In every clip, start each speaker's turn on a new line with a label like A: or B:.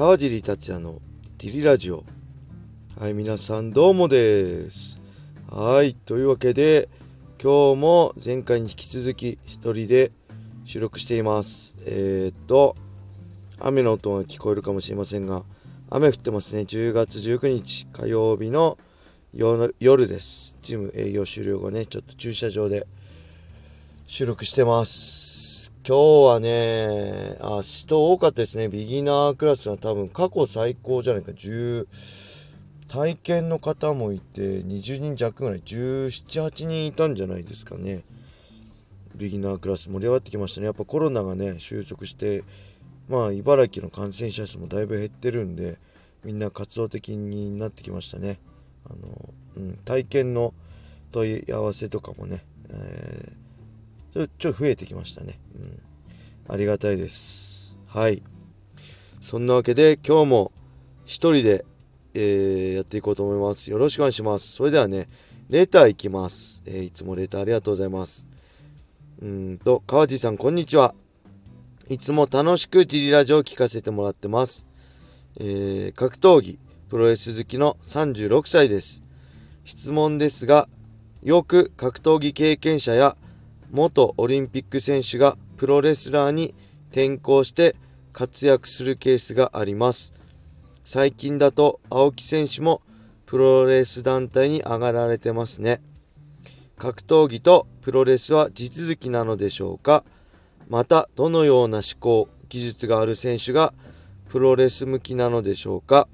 A: 川尻達也のディリラジオ。はい皆さんどうもです。はいというわけで今日も前回に引き続き一人で収録しています。えー、っと雨の音が聞こえるかもしれませんが雨降ってますね。10月19日火曜日の夜です。ジム営業終了後ねちょっと駐車場で収録してます今日はね、あ、人多かったですね。ビギナークラスが多分過去最高じゃないか。10、体験の方もいて、20人弱ぐらい、17、8人いたんじゃないですかね。ビギナークラス盛り上がってきましたね。やっぱコロナがね、収束して、まあ、茨城の感染者数もだいぶ減ってるんで、みんな活動的になってきましたね。あの、うん、体験の問い合わせとかもね、えーちょ、ちょ増えてきましたね。うん。ありがたいです。はい。そんなわけで今日も一人で、えー、やっていこうと思います。よろしくお願いします。それではね、レターいきます。えー、いつもレターありがとうございます。うんと、川地さん、こんにちは。いつも楽しくジリラジオを聞かせてもらってます。えー、格闘技、プロレス好きの36歳です。質問ですが、よく格闘技経験者や元オリンピック選手がプロレスラーに転向して活躍するケースがあります。最近だと青木選手もプロレス団体に上がられてますね。格闘技とプロレスは地続きなのでしょうかまたどのような思考、技術がある選手がプロレス向きなのでしょうか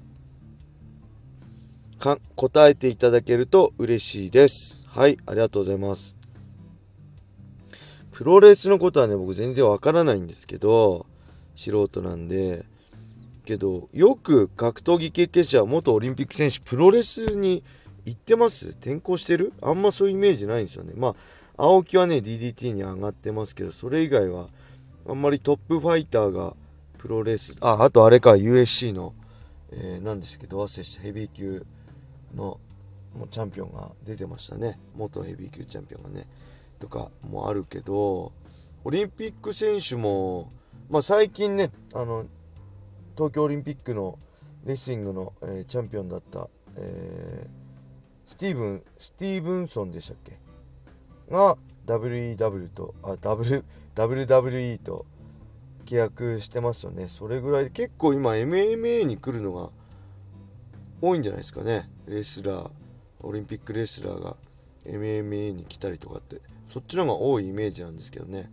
A: か答えていただけると嬉しいです。はい、ありがとうございます。プロレスのことはね、僕全然わからないんですけど、素人なんで、けど、よく格闘技経験者、元オリンピック選手、プロレスに行ってます？転校してる？あんまそういうイメージないんですよね。まあ、青木はね、DDT に上がってますけど、それ以外は、あんまりトップファイターがプロレス、あ、あとあれか、USC の、えー、なんですけど、忘れしたヘビー級のもうチャンピオンが出てましたね。元ヘビー級チャンピオンがね。とかもあるけど、オリンピック選手も、まあ、最近ね、あの、東京オリンピックのレスリングの、えー、チャンピオンだった、えー、スティーブン、スティーブンソンでしたっけ？が WEW と、あ、W、WWE と契約してますよね。それぐらいで結構今 MMA に来るのが多いんじゃないですかね。レスラー、オリンピックレスラーが MMA に来たりとかって。そっちの方が多いイメージなんですけどね、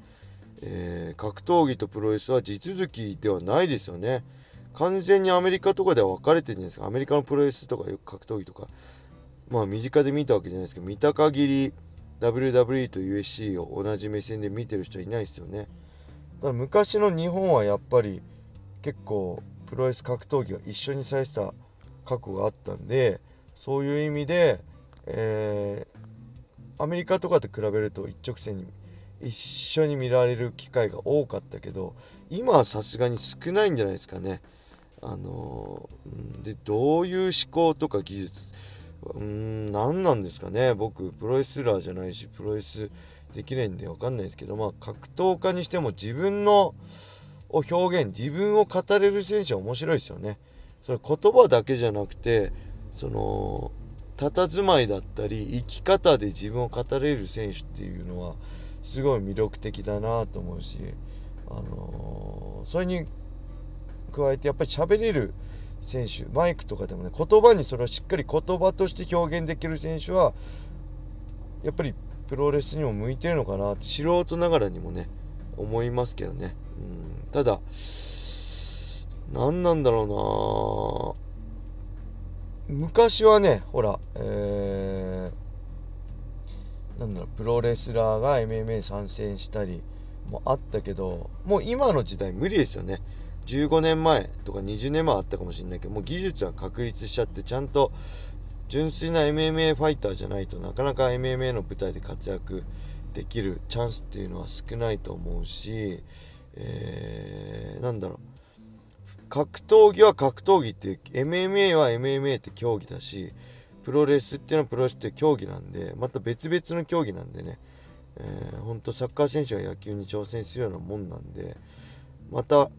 A: えー、格闘技とプロレスは地続きではないですよね。完全にアメリカとかでは分かれてるんじゃないですか。アメリカのプロレスとかよく格闘技とか。まあ身近で見たわけじゃないですけど見た限り WWE と USC を同じ目線で見てる人はいないですよね。ただ昔の日本はやっぱり結構プロレス格闘技が一緒にされてた過去があったんでそういう意味で、えーアメリカとかと比べると一直線に一緒に見られる機会が多かったけど今はさすがに少ないんじゃないですかね。あの、でどういう思考とか技術うーん何なんですかね僕プロレスラーじゃないしプロレスできないんで分かんないですけどまあ格闘家にしても自分のを表現自分を語れる選手は面白いですよね。それ言葉だけじゃなくてその佇まいだったり生き方で自分を語れる選手っていうのはすごい魅力的だなと思うし、あのー、それに加えてやっぱり喋れる選手マイクとかでもね言葉にそれをしっかり言葉として表現できる選手はやっぱりプロレスにも向いてるのかなって素人ながらにもね思いますけどね、うん、ただ何なんだろうな昔はね、ほら、えー、なんだろう、プロレスラーが MMA 参戦したりもあったけど、もう今の時代無理ですよね。15年前とか20年前あったかもしれないけど、もう技術は確立しちゃって、ちゃんと純粋な MMA ファイターじゃないとなかなか MMA の舞台で活躍できるチャンスっていうのは少ないと思うし、えー、なんだろう。格闘技は格闘技って MMA は MMA って競技だしプロレスっていうのはプロレスって競技なんでまた別々の競技なんでね、えー、ほんとサッカー選手が野球に挑戦するようなもんなんでまた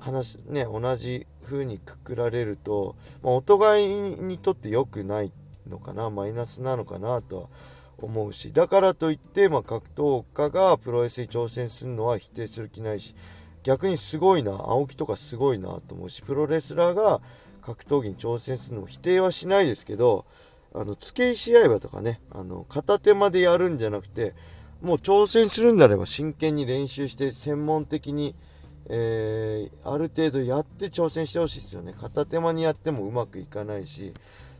A: 話ね同じ風にくくられると、まあ、お互いにとって良くないのかなマイナスなのかなとは思うしだからといって、まあ、格闘家がプロレスに挑戦するのは否定する気ないし逆にすごいな青木とかすごいなと思うしプロレスラーが格闘技に挑戦するのも否定はしないですけどあの付け石刃とかねあの片手までやるんじゃなくてもう挑戦するんであれば真剣に練習して専門的に、えー、ある程度やって挑戦してほしいですよね。片手間にやってもうまくいかないし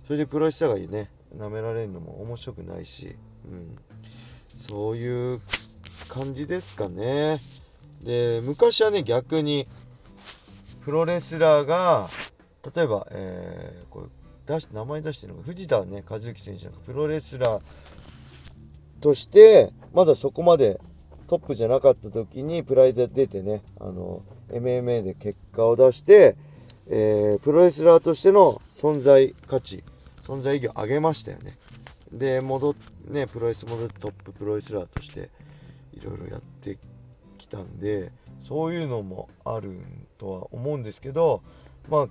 A: それでプロレスラーがね。舐められるのも面白くないし、うん、そういう感じですかね。で昔はね逆にプロレスラーが例えば、えー、これ出し名前出してるのが藤田ね和幸選手なんかプロレスラーとしてまだそこまでトップじゃなかった時にプライド出てねあの MMA で結果を出して、えー、プロレスラーとしての存在価値存在意義を上げましたよね。で戻っねプロレス戻ってトッププロレスラーとしていろいろやってきたんでそういうのもあるとは思うんですけどまあ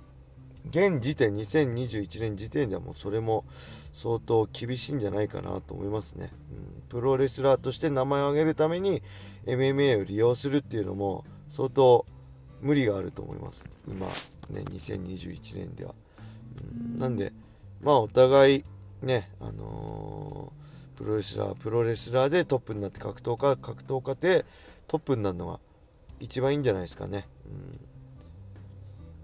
A: 現時点2021年時点ではもうそれも相当厳しいんじゃないかなと思いますね、うん、プロレスラーとして名前を挙げるために MMA を利用するっていうのも相当無理があると思います。今ね2021年では、うん、なんでまあお互いねあのー、プロレスラープロレスラーでトップになって格闘家格闘家でトップになるのが一番いいんじゃないですかね、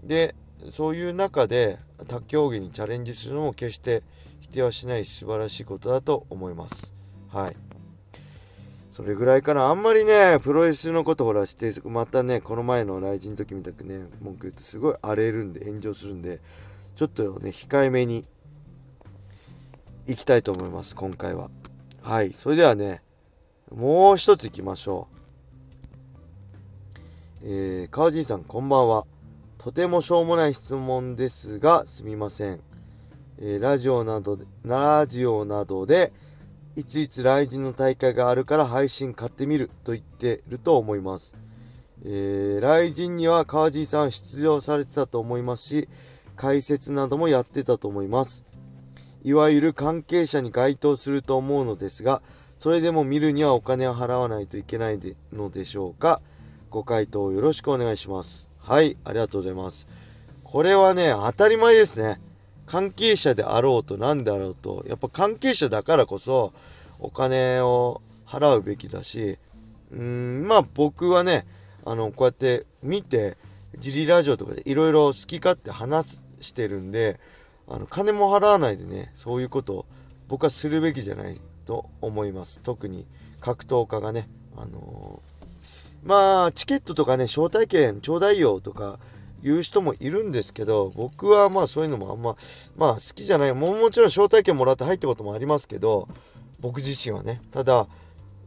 A: うん、でそういう中で他競技にチャレンジするのも決して否定はしない素晴らしいことだと思います。はい。それぐらいかな。あんまりね、プロレスのことほらして、またね、この前の来人の時みたくね、文句言ってすごい荒れるんで、炎上するんで、ちょっとね、控えめに行きたいと思います、今回は。はい。それではね、もう一つ行きましょう。えー、川尻さん、こんばんは。とてもしょうもない質問ですが、すみません。えー、ラジオなどで、ラジオなどで、いついつ来人の大会があるから配信買ってみると言ってると思います。えー、来人には川尻さん出場されてたと思いますし、解説などもやってたと思います。いわゆる関係者に該当すると思うのですが、それでも見るにはお金を払わないといけないのでしょうか？ご回答よろしくお願いします。はい、ありがとうございます。これはね、当たり前ですね。関係者であろうと何であろうと、やっぱ関係者だからこそ、お金を払うべきだし、うーん、まあ僕はね、あの、こうやって見て、ジリラジオとかでいろいろ好き勝手話してるんで、あの、金も払わないでね、そういうことを僕はするべきじゃないと思います。特に格闘家がね、あのまあ、チケットとかね、招待券ちょうだいよとか言う人もいるんですけど、僕はまあそういうのもあんま、まあ好きじゃない。ももちろん招待券もらって入ったこともありますけど、僕自身はね。ただ、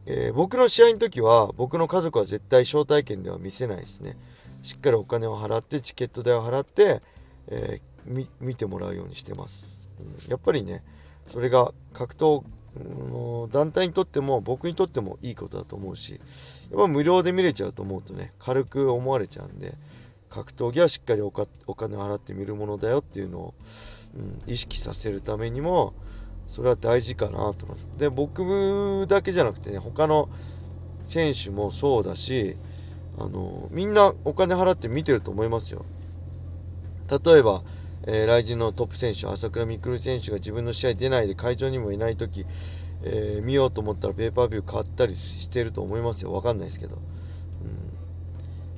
A: えー、僕の試合の時は、僕の家族は絶対招待券では見せないですね。しっかりお金を払って、チケット代を払って、えー、見てもらうようにしてます。うん、やっぱりね、それが格闘団体にとっても僕にとってもいいことだと思うしやっぱ無料で見れちゃうと思うとね軽く思われちゃうんで格闘技はしっかりお金を払って見るものだよっていうのを、うん、意識させるためにもそれは大事かなと思いますで僕だけじゃなくてね他の選手もそうだしあのみんなお金払って見てると思いますよ。例えばえー、来人のトップ選手、朝倉未来選手が自分の試合出ないで会場にもいない時、えー、見ようと思ったらペーパービュー買ったりしてると思いますよ。わかんないですけど。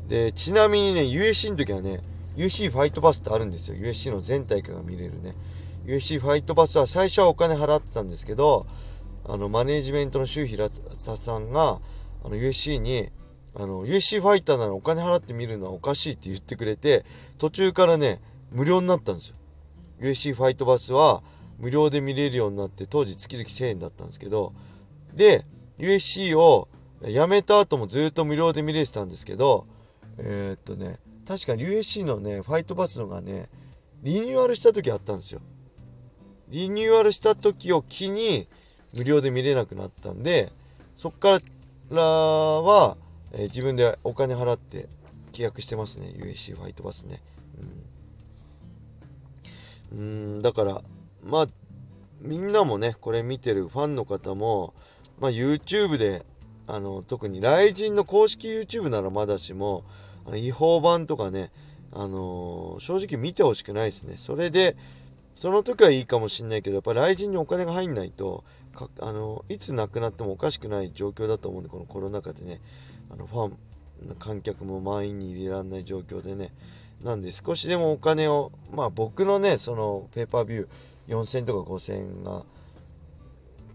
A: うん、で、ちなみにね、USC の時はね、USC ファイトパスってあるんですよ。USC の全大会が見れるね。USC ファイトパスは最初はお金払ってたんですけど、あの、マネージメントの周平さんが、あの、USC に、あの、USC ファイターならお金払って見るのはおかしいって言ってくれて、途中からね、無料になったんですよ。USC ファイトバスは無料で見れるようになって当時月々1000円だったんですけどで USC を辞めた後もずっと無料で見れてたんですけどえー、っとね確かに USC のねファイトバスのがねリニューアルした時あったんですよリニューアルした時を機に無料で見れなくなったんでそっからは、えー、自分でお金払って契約してますね USC ファイトパスねうんうんだからまあみんなもねこれ見てるファンの方もまあ YouTube であの特に雷神の公式 YouTube ならまだしも違法版とかねあのー、正直見てほしくないですね。それでその時はいいかもしんないけどやっぱ雷神にお金が入んないとあのいつ亡くなってもおかしくない状況だと思うんでこのコロナ禍でねあのファン観客も満員に入れられない状況でね。なんで少しでもお金をまあ僕のねそのペーパービュー4000とか5000が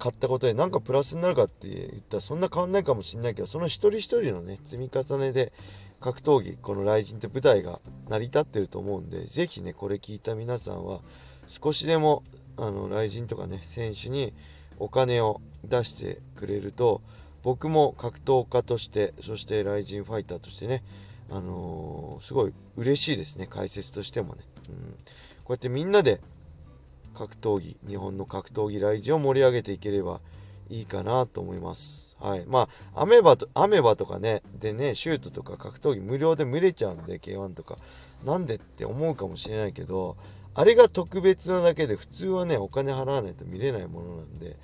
A: 買ったことでなんかプラスになるかって言ったらそんな変わんないかもしんないけどその一人一人のね積み重ねで格闘技この雷神って舞台が成り立ってると思うんで是非ねこれ聞いた皆さんは少しでもあの雷神とかね選手にお金を出してくれると僕も格闘家としてそしてライジンファイターとしてねあのー、すごい嬉しいですね解説としてもね、うん、こうやってみんなで格闘技日本の格闘技ライジンを盛り上げていければいいかなと思います。はい。まあ、アメバと、アメバとかね、でね、シュートとか格闘技無料で見れちゃうんで、K1 とか。なんでって思うかもしれないけど、あれが特別なだけで、普通はね、お金払わないと見れないものなんで、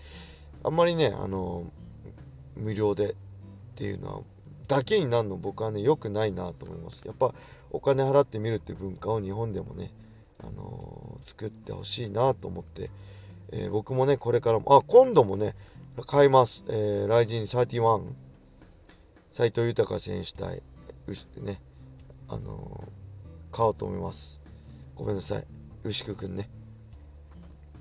A: あんまりね、あの無料でっていうのはだけになるの僕はね良くないなと思います。やっぱお金払ってみるって文化を日本でもね、あのー、作ってほしいなと思って、えー、僕もねこれからもあ今度もね買います、えー、ライジン31斎藤豊選手対ねあのー、買おうと思います。ごめんなさい。牛久くんね。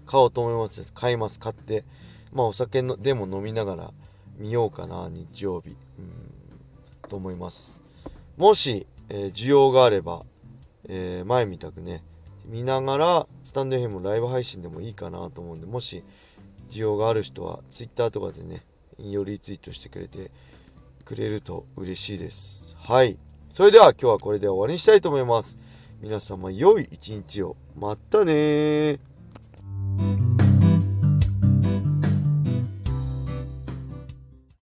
A: 買おうと思います。買います。買ってまあお酒のでも飲みながら見ようかな、日曜日。うん、と思います。もし、えー、需要があれば、えー、前みたくね、見ながら、スタンド FM ライブ配信でもいいかなと思うんで、もし、需要がある人は、Twitter とかでね、引用リツイートしてくれて、くれると嬉しいです。はい。それでは今日はこれで終わりにしたいと思います。皆様良い一日を。またね